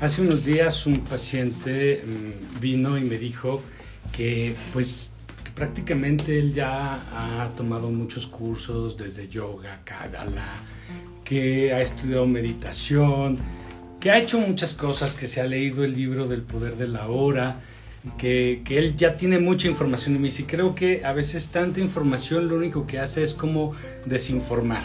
Hace unos días un paciente mm, vino y me dijo que pues prácticamente él ya ha tomado muchos cursos desde yoga, Kagala, que ha estudiado meditación, que ha hecho muchas cosas, que se ha leído el libro del poder de la hora, que, que, él ya tiene mucha información y me dice, creo que a veces tanta información lo único que hace es como desinformar,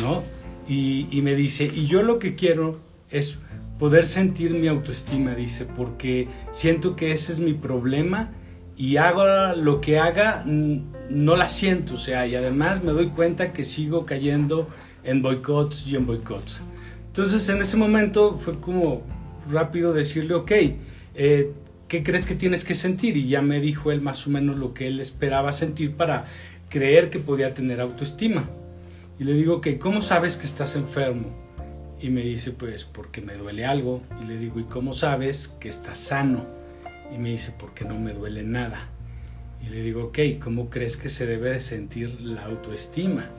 ¿no? Y, y me dice, y yo lo que quiero es poder sentir mi autoestima, dice, porque siento que ese es mi problema y hago lo que haga, no la siento, o sea, y además me doy cuenta que sigo cayendo en boicots y en boicots. Entonces en ese momento fue como rápido decirle, ok, eh, ¿qué crees que tienes que sentir? Y ya me dijo él más o menos lo que él esperaba sentir para creer que podía tener autoestima. Y le digo, ok, ¿cómo sabes que estás enfermo? Y me dice, pues porque me duele algo. Y le digo, ¿y cómo sabes que estás sano? Y me dice, porque no me duele nada. Y le digo, ok, ¿cómo crees que se debe de sentir la autoestima?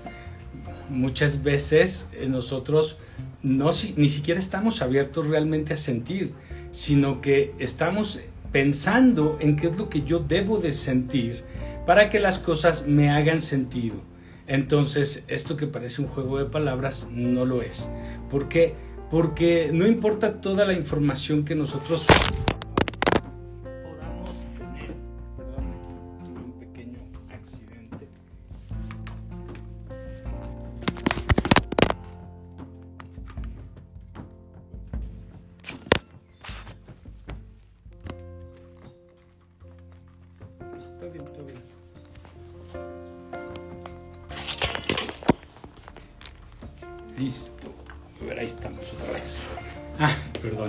Muchas veces eh, nosotros no, ni siquiera estamos abiertos realmente a sentir, sino que estamos pensando en qué es lo que yo debo de sentir para que las cosas me hagan sentido. Entonces, esto que parece un juego de palabras no lo es. ¿Por qué? Porque no importa toda la información que nosotros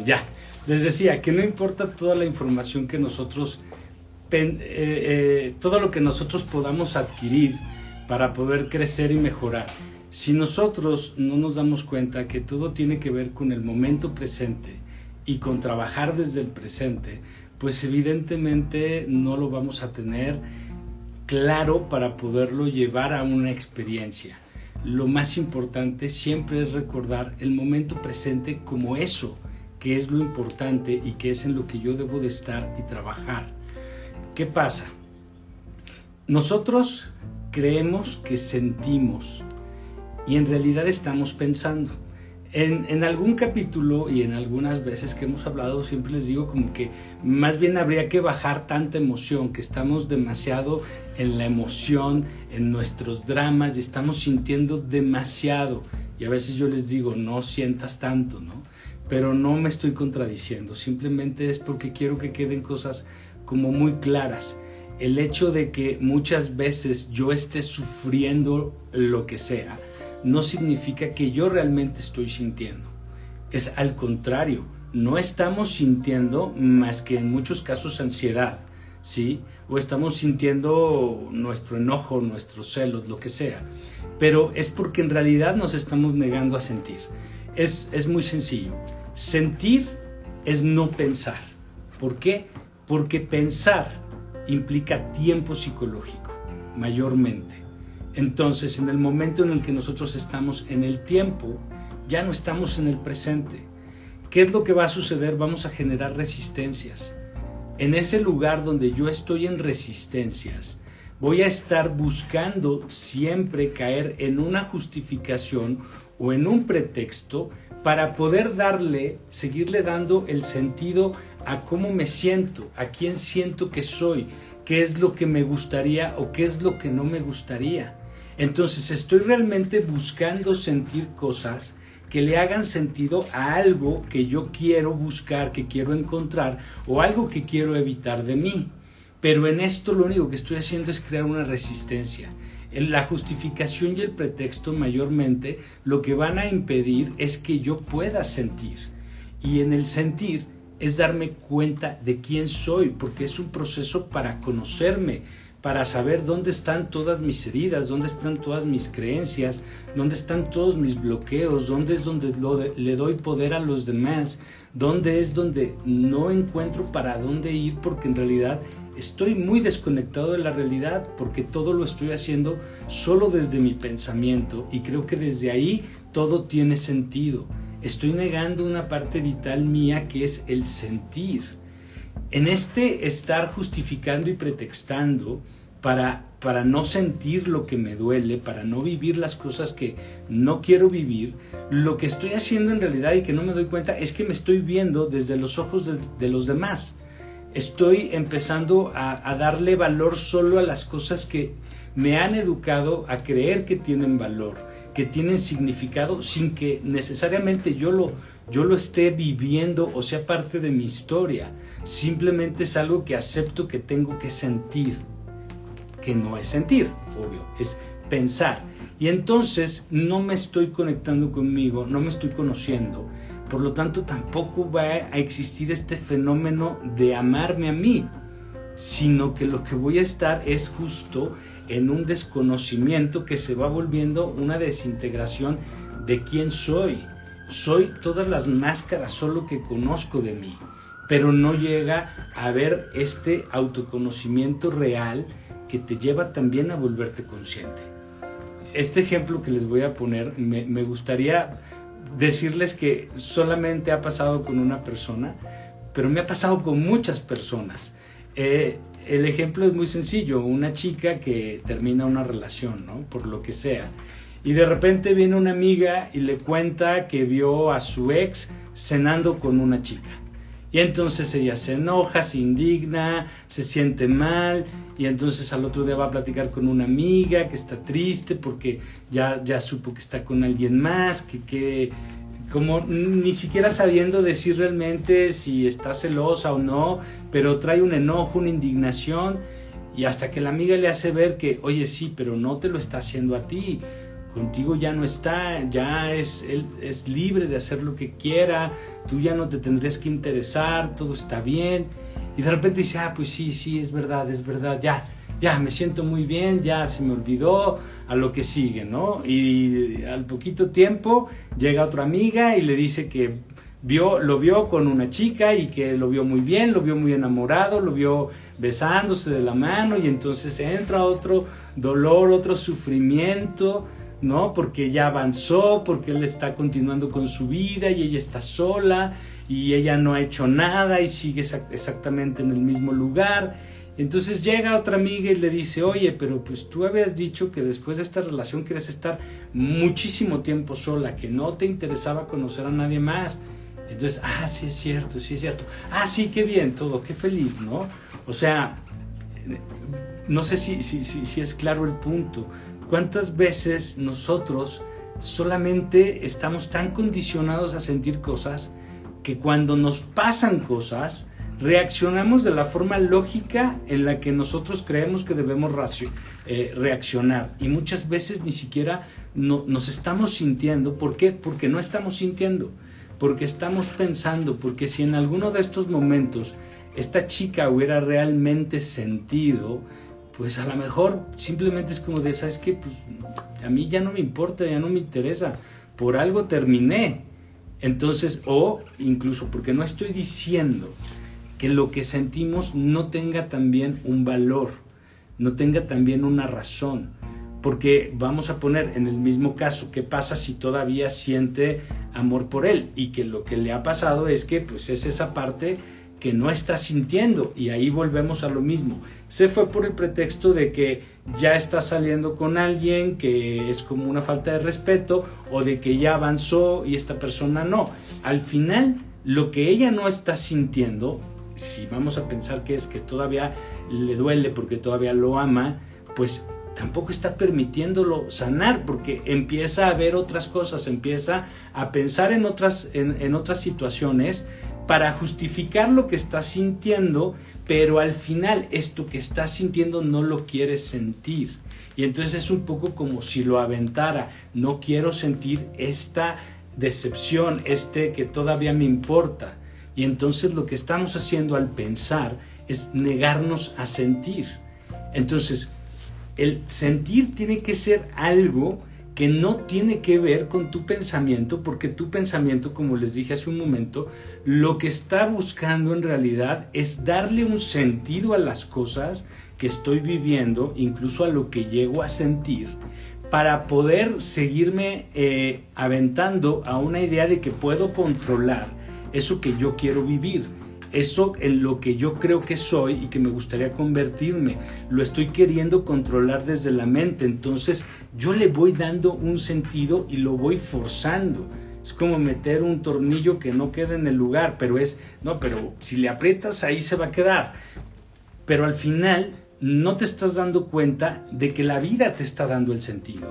ya. Les decía que no importa toda la información que nosotros, eh, eh, todo lo que nosotros podamos adquirir para poder crecer y mejorar. Si nosotros no nos damos cuenta que todo tiene que ver con el momento presente y con trabajar desde el presente, pues evidentemente no lo vamos a tener claro para poderlo llevar a una experiencia lo más importante siempre es recordar el momento presente como eso, que es lo importante y que es en lo que yo debo de estar y trabajar. ¿Qué pasa? Nosotros creemos que sentimos y en realidad estamos pensando. En, algún capítulo y en algunas veces que hemos hablado, siempre les digo como que más bien habría que bajar tanta emoción, que estamos demasiado en la emoción, en nuestros dramas y estamos sintiendo demasiado. Y a veces yo les digo, no sientas tanto, ¿no? Pero no me estoy contradiciendo, simplemente es porque quiero que queden cosas como muy claras. El hecho de que muchas veces yo esté sufriendo lo que sea, no significa que yo realmente estoy sintiendo. Es al contrario, no estamos sintiendo más que en muchos casos ansiedad, ¿sí? O estamos sintiendo nuestro enojo, nuestros celos, lo que sea. Pero es porque en realidad nos estamos negando a sentir. Es, es muy sencillo. Sentir es no pensar. ¿Por qué? Porque pensar implica tiempo psicológico, mayormente. Entonces, en el momento en el que nosotros estamos en el tiempo, ya no estamos en el presente. ¿Qué es lo que va a suceder? Vamos a generar resistencias. En ese lugar donde yo estoy en resistencias, voy a estar buscando siempre caer en una justificación o en un pretexto para poder darle, seguirle dando el sentido a cómo me siento, a quién siento que soy, qué es lo que me gustaría o qué es lo que no me gustaría. Entonces estoy realmente buscando sentir cosas que le hagan sentido a algo que yo quiero buscar, que quiero encontrar o algo que quiero evitar de mí. Pero en esto lo único que estoy haciendo es crear una resistencia. La justificación y el pretexto mayormente lo que van a impedir es que yo pueda sentir. Y en el sentir es darme cuenta de quién soy, porque es un proceso para conocerme, para saber dónde están todas mis heridas, dónde están todas mis creencias, dónde están todos mis bloqueos, dónde es donde le doy poder a los demás, dónde es donde no encuentro para dónde ir porque en realidad estoy muy desconectado de la realidad porque todo lo estoy haciendo solo desde mi pensamiento y creo que desde ahí todo tiene sentido. estoy negando una parte vital mía que es el sentir. En este estar justificando y pretextando para, para no sentir lo que me duele, para no vivir las cosas que no quiero vivir, lo que estoy haciendo en realidad y que no me doy cuenta es que me estoy viendo desde los ojos de, los demás. Estoy empezando a, darle valor solo a las cosas que me han educado a creer que tienen valor, que tienen significado sin que necesariamente yo lo, yo lo esté viviendo o sea parte de mi historia. Simplemente es algo que acepto que tengo que sentir, que no es sentir, obvio, es pensar. Y entonces no me estoy conectando conmigo, no me estoy conociendo. Por lo tanto, tampoco va a existir este fenómeno de amarme a mí, sino que lo que voy a estar es justo en un desconocimiento que se va volviendo una desintegración de quién soy. Soy todas las máscaras solo que conozco de mí, pero no llega a ver este autoconocimiento real que te lleva también a volverte consciente. Este ejemplo que les voy a poner, me, gustaría decirles que solamente ha pasado con una persona, pero me ha pasado con muchas personas. Eh, el ejemplo es muy sencillo, una chica que termina una relación, ¿no? Por lo que sea. Y de repente viene una amiga y le cuenta que vio a su ex cenando con una chica. Y entonces ella se enoja, se indigna, se siente mal y entonces al otro día va a platicar con una amiga que está triste porque ya, ya supo que está con alguien más, que, que como ni siquiera sabiendo decir realmente si está celosa o no, pero trae un enojo, una indignación, y hasta que la amiga le hace ver que, oye, sí, pero no te lo está haciendo a ti, contigo ya no está, ya es, él es libre de hacer lo que quiera, tú ya no te tendrías que interesar, todo está bien, y de repente dice, ah, pues sí, sí, es verdad, es verdad, ya, ya me siento muy bien, ya se me olvidó a lo que sigue, ¿no? Y al poquito tiempo llega otra amiga y le dice que vio, lo vio con una chica y que lo vio muy bien, lo vio muy enamorado, lo vio besándose de la mano y entonces entra otro dolor, otro sufrimiento, ¿no? Porque ya avanzó, porque él está continuando con su vida y ella está sola y ella no ha hecho nada y sigue exactamente en el mismo lugar entonces llega otra amiga y le dice, oye, pero pues tú habías dicho que después de esta relación quieres estar muchísimo tiempo sola, que no te interesaba conocer a nadie más. Entonces, ah, sí es cierto, sí es cierto. Ah, sí, qué bien todo, qué feliz, ¿no? O sea, no sé si, si, si, si es claro el punto. ¿Cuántas veces nosotros solamente estamos tan condicionados a sentir cosas que cuando nos pasan cosas, reaccionamos de la forma lógica en la que nosotros creemos que debemos eh, reaccionar. Y muchas veces ni siquiera nos estamos sintiendo. ¿Por qué? Porque no estamos sintiendo, porque estamos pensando, porque si en alguno de estos momentos esta chica hubiera realmente sentido, pues a lo mejor simplemente es como de, ¿sabes qué? Pues a mí ya no me importa, ya no me interesa, por algo terminé. Entonces, o incluso porque no estoy diciendo que lo que sentimos no tenga también un valor, no tenga también una razón. Porque vamos a poner en el mismo caso, ¿qué pasa si todavía siente amor por él? Y que lo que le ha pasado es que pues es esa parte que no está sintiendo y ahí volvemos a lo mismo. Se fue por el pretexto de que ya está saliendo con alguien que es como una falta de respeto o de que ya avanzó y esta persona no. Al final, lo que ella no está sintiendo si vamos a pensar que es que todavía le duele porque todavía lo ama, pues tampoco está permitiéndolo sanar porque empieza a ver otras cosas, empieza a pensar en otras, en, otras situaciones para justificar lo que está sintiendo, pero al final esto que está sintiendo no lo quiere sentir. Y entonces es un poco como si lo aventara, no quiero sentir esta decepción, este que todavía me importa. Y entonces lo que estamos haciendo al pensar es negarnos a sentir. Entonces, el sentir tiene que ser algo que no tiene que ver con tu pensamiento, porque tu pensamiento, como les dije hace un momento, lo que está buscando en realidad es darle un sentido a las cosas que estoy viviendo, incluso a lo que llego a sentir, para poder seguirme eh, aventando a una idea de que puedo controlar eso que yo quiero vivir eso en lo que yo creo que soy y que me gustaría convertirme. Lo estoy queriendo controlar desde la mente. Entonces yo le voy dando un sentido y lo voy forzando. Es como meter un tornillo que no queda en el lugar, pero es, no, pero si le aprietas ahí se va a quedar. Pero al final no te estás dando cuenta de que la vida te está dando el sentido.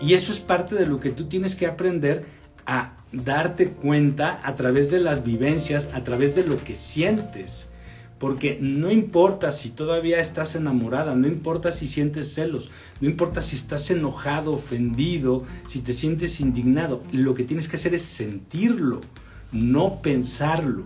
Y eso es parte de lo que tú tienes que aprender a darte cuenta a través de las vivencias, a través de lo que sientes. Porque no importa si todavía estás enamorada, no importa si sientes celos, no importa si estás enojado, ofendido, si te sientes indignado, lo que tienes que hacer es sentirlo, no pensarlo.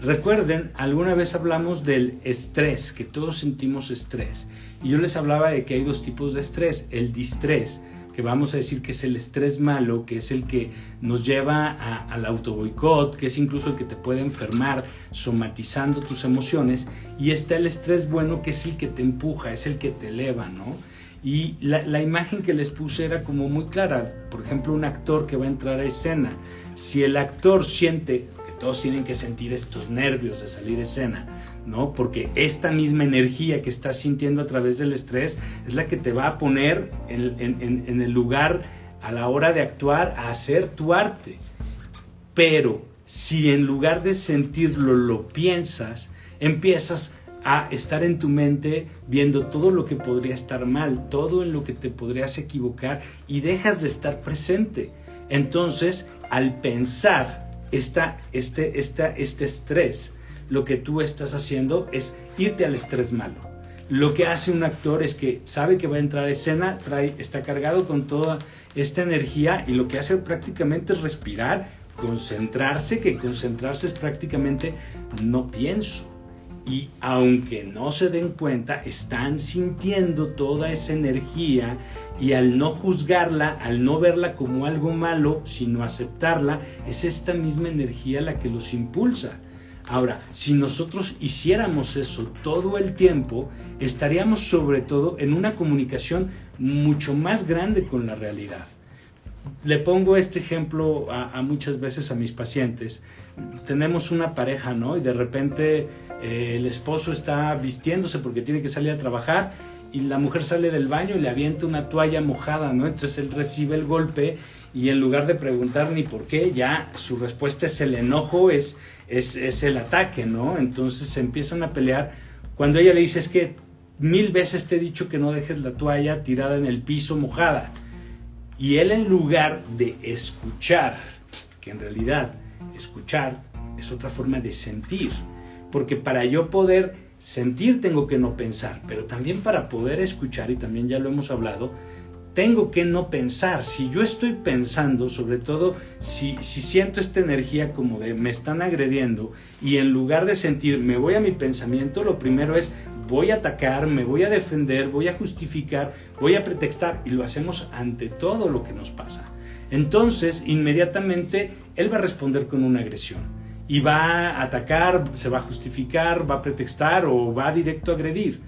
Recuerden, alguna vez hablamos del estrés, que todos sentimos estrés. Y yo les hablaba de que hay dos tipos de estrés, el distrés, que vamos a decir que es el estrés malo, que es el que nos lleva al autoboicot, que es incluso el que te puede enfermar somatizando tus emociones, y está el estrés bueno, que es el que te empuja, es el que te eleva, ¿no? Y la, la, imagen que les puse era como muy clara. Por ejemplo, un actor que va a entrar a escena. Si el actor siente todos tienen que sentir estos nervios de salir a escena, ¿no? Porque esta misma energía que estás sintiendo a través del estrés es la que te va a poner en, el lugar a la hora de actuar a hacer tu arte. Pero si en lugar de sentirlo lo piensas, empiezas a estar en tu mente viendo todo lo que podría estar mal, todo en lo que te podrías equivocar y dejas de estar presente. Entonces, al pensar esta, este, esta, este estrés, lo que tú estás haciendo es irte al estrés malo. Lo que hace un actor es que sabe que va a entrar a escena, está cargado con toda esta energía y lo que hace prácticamente es respirar, concentrarse, que concentrarse es prácticamente no pienso y aunque no se den cuenta, están sintiendo toda esa energía y al no juzgarla, al no verla como algo malo, sino aceptarla, es esta misma energía la que los impulsa. Ahora, si nosotros hiciéramos eso todo el tiempo, estaríamos sobre todo en una comunicación mucho más grande con la realidad. Le pongo este ejemplo a, muchas veces a mis pacientes. Tenemos una pareja, ¿no? Y de repente eh, el esposo está vistiéndose porque tiene que salir a trabajar y la mujer sale del baño y le avienta una toalla mojada, ¿no? Entonces él recibe el golpe y en lugar de preguntar ni por qué, ya su respuesta es el enojo, es, es, es el ataque, ¿no? Entonces se empiezan a pelear. Cuando ella le dice es que mil veces te he dicho que no dejes la toalla tirada en el piso mojada. Y él en lugar de escuchar, que en realidad escuchar es otra forma de sentir, porque para yo poder sentir tengo que no pensar, pero también para poder escuchar, y también ya lo hemos hablado, tengo que no pensar. Si yo estoy pensando, sobre todo si, si siento esta energía como de me están agrediendo, y en lugar de sentir me voy a mi pensamiento, lo primero es voy a atacar, me voy a defender, voy a justificar, voy a pretextar, y lo hacemos ante todo lo que nos pasa. Entonces, inmediatamente, él va a responder con una agresión y va a atacar, se va a justificar, va a pretextar o va directo a agredir.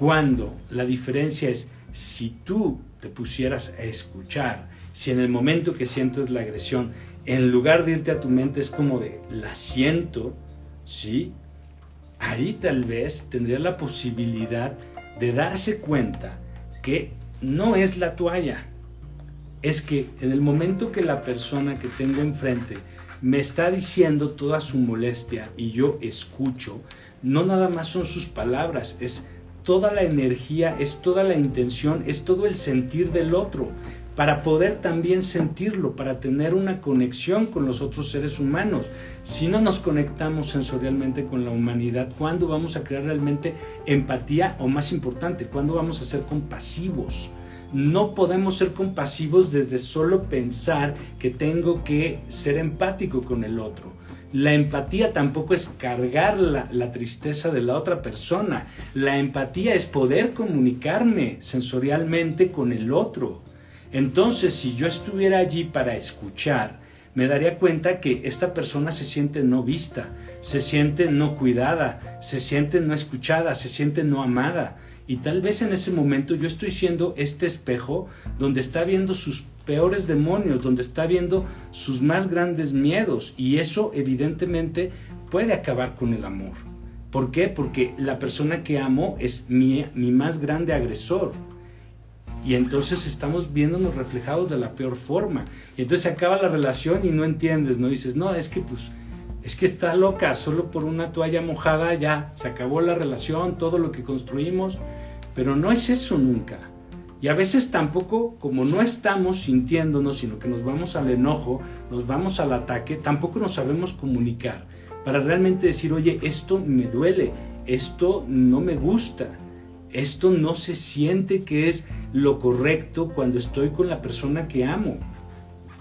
Cuando la diferencia es si tú te pusieras a escuchar, si en el momento que sientes la agresión, en lugar de irte a tu mente es como de la siento, ¿sí? Ahí tal vez tendría la posibilidad de darse cuenta que no es la toalla, es que en el momento que la persona que tengo enfrente me está diciendo toda su molestia y yo escucho, no nada más son sus palabras, es toda la energía, es toda la intención, es todo el sentir del otro, para poder también sentirlo, para tener una conexión con los otros seres humanos. Si no nos conectamos sensorialmente con la humanidad, ¿cuándo vamos a crear realmente empatía o más importante, cuándo vamos a ser compasivos? no podemos ser compasivos desde solo pensar que tengo que ser empático con el otro. La empatía tampoco es cargar la, tristeza de la otra persona. La empatía es poder comunicarme sensorialmente con el otro. Entonces, si yo estuviera allí para escuchar, me daría cuenta que esta persona se siente no vista, se siente no cuidada, se siente no escuchada, se siente no amada Y tal vez en ese momento yo estoy siendo este espejo donde está viendo sus peores demonios, donde está viendo sus más grandes miedos. Y eso evidentemente puede acabar con el amor. ¿Por qué? Porque la persona que amo es mi, mi más grande agresor. Y entonces estamos viéndonos reflejados de la peor forma. Y entonces se acaba la relación y no entiendes, ¿no? Dices, no, es que pues, es que está loca, solo por una toalla mojada ya, se acabó la relación, todo lo que construimos. Pero no es eso nunca. Y a veces tampoco, como no estamos sintiéndonos, sino que nos vamos al enojo, nos vamos al ataque, tampoco nos sabemos comunicar para realmente decir, oye, esto me duele, esto no me gusta, esto no se siente que es lo correcto cuando estoy con la persona que amo.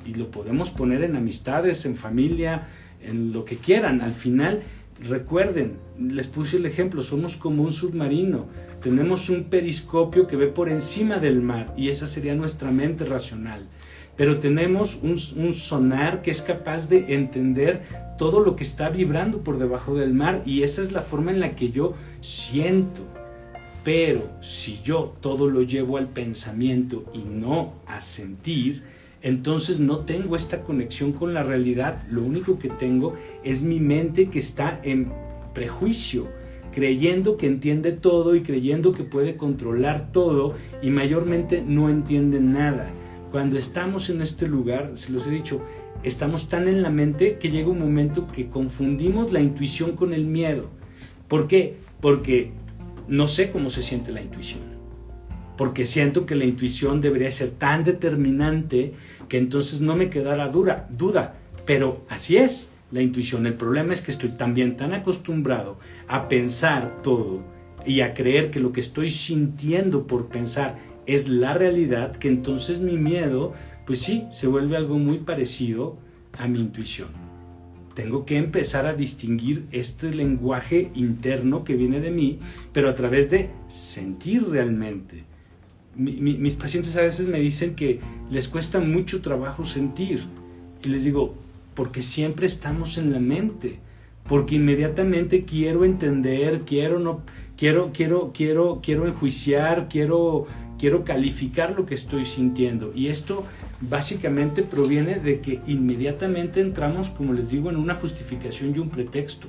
Y lo podemos poner en amistades, en familia, en lo que quieran. Al final, recuerden, les puse el ejemplo, somos como un submarino. Tenemos un periscopio que ve por encima del mar y esa sería nuestra mente racional. Pero tenemos un, un sonar que es capaz de entender todo lo que está vibrando por debajo del mar y esa es la forma en la que yo siento pero si yo todo lo llevo al pensamiento y no a sentir, entonces no tengo esta conexión con la realidad. Lo único que tengo es mi mente que está en prejuicio, creyendo que entiende todo y creyendo que puede controlar todo y mayormente no entiende nada. Cuando estamos en este lugar, se los he dicho, estamos tan en la mente que llega un momento que confundimos la intuición con el miedo. ¿Por qué? Porque no sé cómo se siente la intuición. Porque siento que la intuición debería ser tan determinante que entonces no me quedara dura, duda. Pero así es la intuición. El problema es que estoy también tan acostumbrado a pensar todo y a creer que lo que estoy sintiendo por pensar es la realidad que entonces mi miedo, pues sí, se vuelve algo muy parecido a mi intuición tengo que empezar a distinguir este lenguaje interno que viene de mí, pero a través de sentir realmente. Mis pacientes a veces me dicen que les cuesta mucho trabajo sentir. Y les digo, porque siempre estamos en la mente, porque inmediatamente quiero entender, quiero no quiero quiero quiero quiero enjuiciar, quiero quiero calificar lo que estoy sintiendo y esto básicamente proviene de que inmediatamente entramos, como les digo, en una justificación y un pretexto.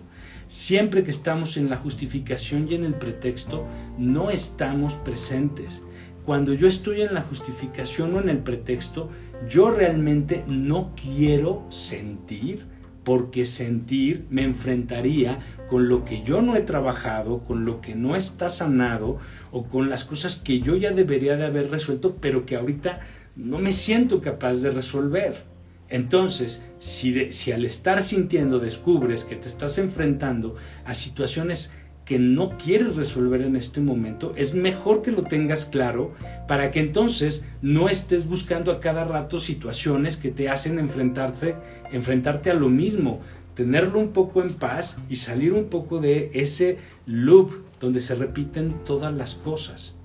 Siempre que estamos en la justificación y en el pretexto, no estamos presentes. Cuando yo estoy en la justificación o en el pretexto, yo realmente no quiero sentir, porque sentir me enfrentaría con lo que yo no he trabajado, con lo que no está sanado o con las cosas que yo ya debería de haber resuelto, pero que ahorita no me siento capaz de resolver. Entonces, si, si al estar sintiendo descubres que te estás enfrentando a situaciones que no quieres resolver en este momento, es mejor que lo tengas claro para que entonces no estés buscando a cada rato situaciones que te hacen enfrentarte, enfrentarte a lo mismo, tenerlo un poco en paz y salir un poco de ese loop donde se repiten todas las cosas.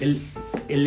El,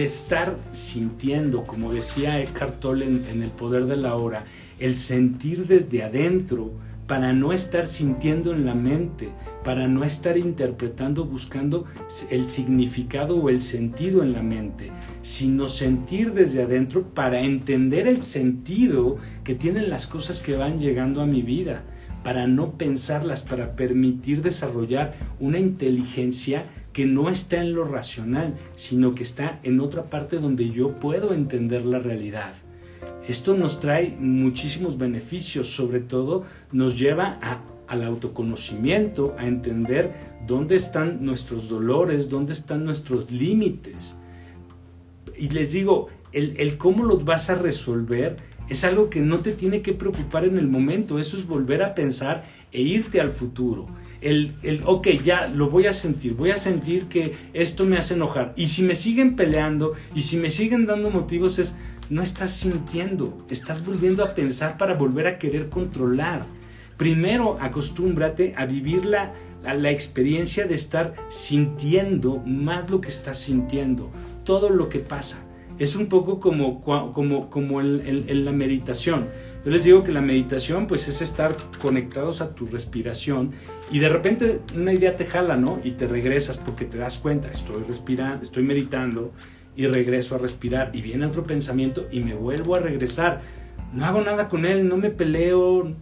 estar sintiendo, como decía Eckhart Tolle en, El Poder de la Hora, el sentir desde adentro para no estar sintiendo en la mente, para no estar interpretando, buscando el significado o el sentido en la mente, sino sentir desde adentro para entender el sentido que tienen las cosas que van llegando a mi vida, para no pensarlas, para permitir desarrollar una inteligencia que no está en lo racional, sino que está en otra parte donde yo puedo entender la realidad. Esto nos trae muchísimos beneficios, sobre todo nos lleva al autoconocimiento, a entender dónde están nuestros dolores, dónde están nuestros límites. Y les digo, el, el cómo los vas a resolver es algo que no te tiene que preocupar en el momento, eso es volver a pensar e irte al futuro el, el, ok, ya lo voy a sentir, voy a sentir que esto me hace enojar. Y si me siguen peleando y si me siguen dando motivos es, no estás sintiendo, estás volviendo a pensar para volver a querer controlar. Primero acostúmbrate a vivir la, la experiencia de estar sintiendo más lo que estás sintiendo, todo lo que pasa. Es un poco como, como, como en, la meditación. Yo les digo que la meditación pues es estar conectados a tu respiración y de repente una idea te jala, ¿no? Y te regresas porque te das cuenta, estoy respirando, estoy meditando y regreso a respirar y viene otro pensamiento y me vuelvo a regresar. No hago nada con él, no me peleo,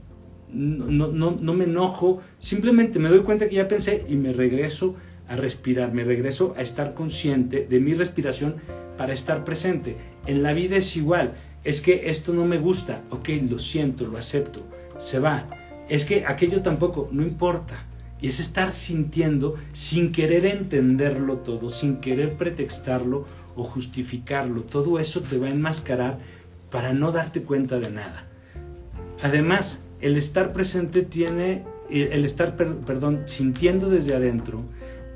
no, no, no me enojo, simplemente me doy cuenta que ya pensé y me regreso a respirar, me regreso a estar consciente de mi respiración para estar presente. En la vida es igual, es que esto no me gusta, ok, lo siento, lo acepto, se va. Es que aquello tampoco, no importa. Y es estar sintiendo sin querer entenderlo todo, sin querer pretextarlo o justificarlo. Todo eso te va a enmascarar para no darte cuenta de nada. Además, el estar presente tiene, el estar, perdón, sintiendo desde adentro,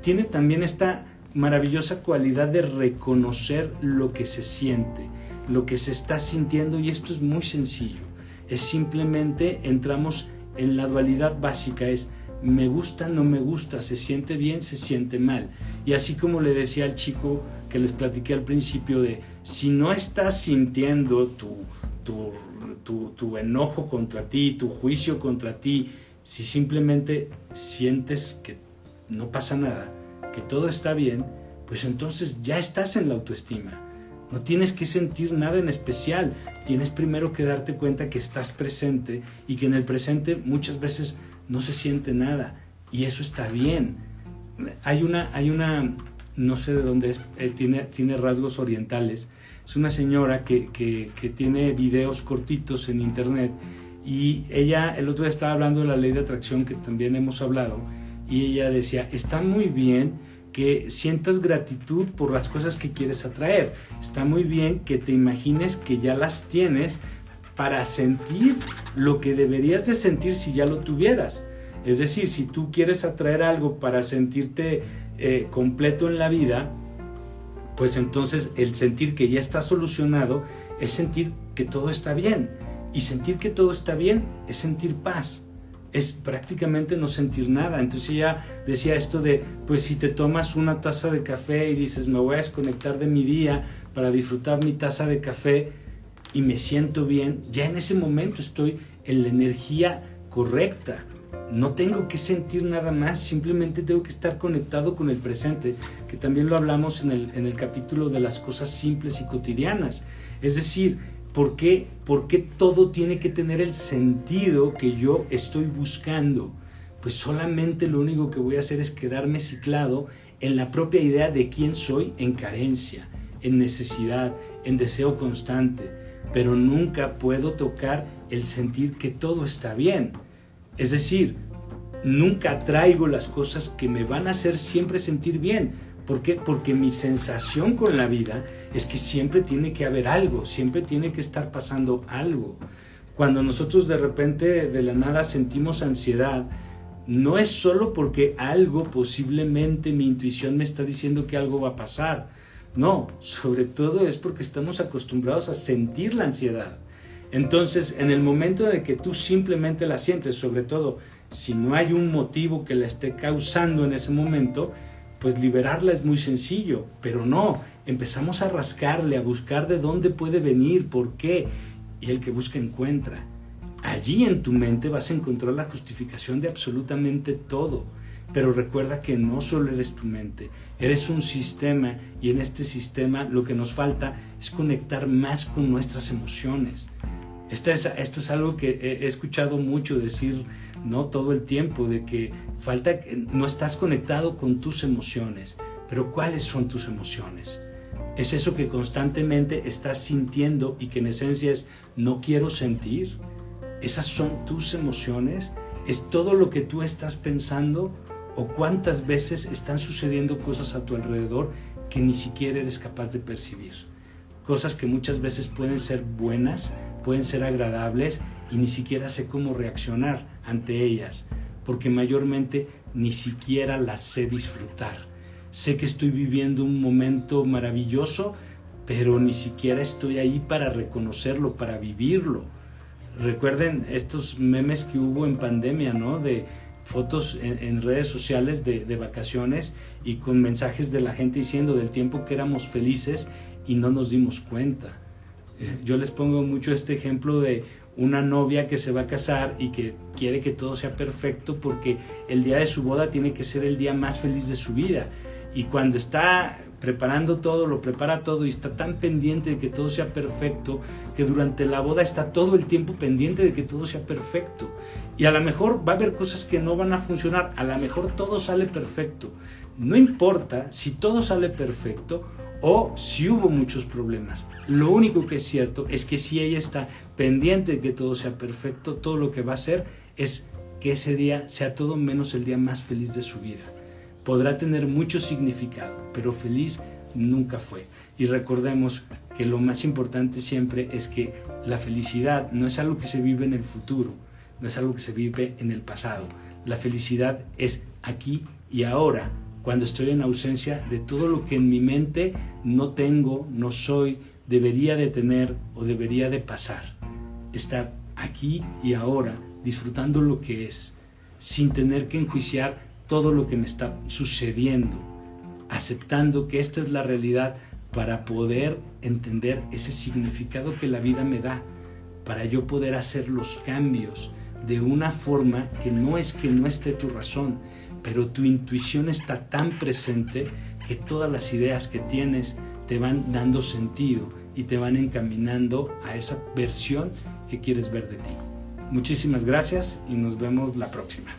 tiene también esta maravillosa cualidad de reconocer lo que se siente, lo que se está sintiendo y esto es muy sencillo. Es simplemente entramos en la dualidad básica, es me gusta, no me gusta, se siente bien, se siente mal. Y así como le decía al chico que les platiqué al principio de, si no estás sintiendo tu, tu, tu, tu enojo contra ti, tu juicio contra ti, si simplemente sientes que no pasa nada, que todo está bien, pues entonces ya estás en la autoestima. No tienes que sentir nada en especial. Tienes primero que darte cuenta que estás presente y que en el presente muchas veces no se siente nada. Y eso está bien. Hay una, hay una no sé de dónde es, eh, tiene, tiene rasgos orientales. Es una señora que, que, que tiene videos cortitos en internet y ella el otro día estaba hablando de la ley de atracción que también hemos hablado y ella decía, está muy bien que sientas gratitud por las cosas que quieres atraer. Está muy bien que te imagines que ya las tienes para sentir lo que deberías de sentir si ya lo tuvieras. Es decir, si tú quieres atraer algo para sentirte eh, completo en la vida, pues entonces el sentir que ya está solucionado es sentir que todo está bien. Y sentir que todo está bien es sentir paz es prácticamente no sentir nada. Entonces ella decía esto de, pues si te tomas una taza de café y dices, me voy a desconectar de mi día para disfrutar mi taza de café y me siento bien, ya en ese momento estoy en la energía correcta. No tengo que sentir nada más, simplemente tengo que estar conectado con el presente, que también lo hablamos en el, en el capítulo de las cosas simples y cotidianas. Es decir, ¿Por qué, todo tiene que tener el sentido que yo estoy buscando? Pues solamente lo único que voy a hacer es quedarme ciclado en la propia idea de quién soy en carencia, en necesidad, en deseo constante, pero nunca puedo tocar el sentir que todo está bien. Es decir, nunca traigo las cosas que me van a hacer siempre sentir bien, ¿Por qué? Porque mi sensación con la vida es que siempre tiene que haber algo, siempre tiene que estar pasando algo. Cuando nosotros de repente de la nada sentimos ansiedad, no es solo porque algo, posiblemente mi intuición me está diciendo que algo va a pasar. No, sobre todo es porque estamos acostumbrados a sentir la ansiedad. Entonces, en el momento de que tú simplemente la sientes, sobre todo si no hay un motivo que la esté causando en ese momento, pues liberarla es muy sencillo, pero no, empezamos a rascarle, a buscar de dónde puede venir, por qué, y el que busca encuentra. Allí en tu mente vas a encontrar la justificación de absolutamente todo. Pero recuerda que no solo eres tu mente, eres un sistema y en este sistema lo que nos falta es conectar más con nuestras emociones. Esto es, esto es algo que he escuchado mucho decir no todo el tiempo, de que falta, no estás conectado con tus emociones. Pero ¿cuáles son tus emociones? Es eso que constantemente estás sintiendo y que en esencia es no quiero sentir. Esas son tus emociones. Es todo lo que tú estás pensando o cuántas veces están sucediendo cosas a tu alrededor que ni siquiera eres capaz de percibir. Cosas que muchas veces pueden ser buenas, pueden ser agradables y ni siquiera sé cómo reaccionar ante ellas, porque mayormente ni siquiera las sé disfrutar. Sé que estoy viviendo un momento maravilloso, pero ni siquiera estoy ahí para reconocerlo, para vivirlo. Recuerden estos memes que hubo en pandemia, ¿no? De fotos en, redes sociales de, vacaciones y con mensajes de la gente diciendo del tiempo que éramos felices y no nos dimos cuenta. Eh, yo les pongo mucho este ejemplo de una novia que se va a casar y que quiere que todo sea perfecto porque el día de su boda tiene que ser el día más feliz de su vida. Y cuando está preparando todo, lo prepara todo y está tan pendiente de que todo sea perfecto, que durante la boda está todo el tiempo pendiente de que todo sea perfecto. Y a lo mejor va a haber cosas que no van a funcionar, a lo mejor todo sale perfecto. No importa si todo sale perfecto o si hubo muchos problemas. Lo único que es cierto es que si ella está pendiente de que todo sea perfecto, todo lo que va a hacer es que ese día sea todo menos el día más feliz de su vida podrá tener mucho significado, pero feliz nunca fue. Y recordemos que lo más importante siempre es que la felicidad no es algo que se vive en el futuro, no es algo que se vive en el pasado. La felicidad es aquí y ahora, cuando estoy en ausencia de todo lo que en mi mente no tengo, no soy, debería de tener o debería de pasar. Estar aquí y ahora, disfrutando lo que es, sin tener que enjuiciar todo lo que me está sucediendo, aceptando que esta es la realidad para poder entender ese significado que la vida me da, para yo poder hacer los cambios de una forma que no es que no esté tu razón, pero tu intuición está tan presente que todas las ideas que tienes te van dando sentido y te van encaminando a esa versión que quieres ver de ti. Muchísimas gracias y nos vemos la próxima.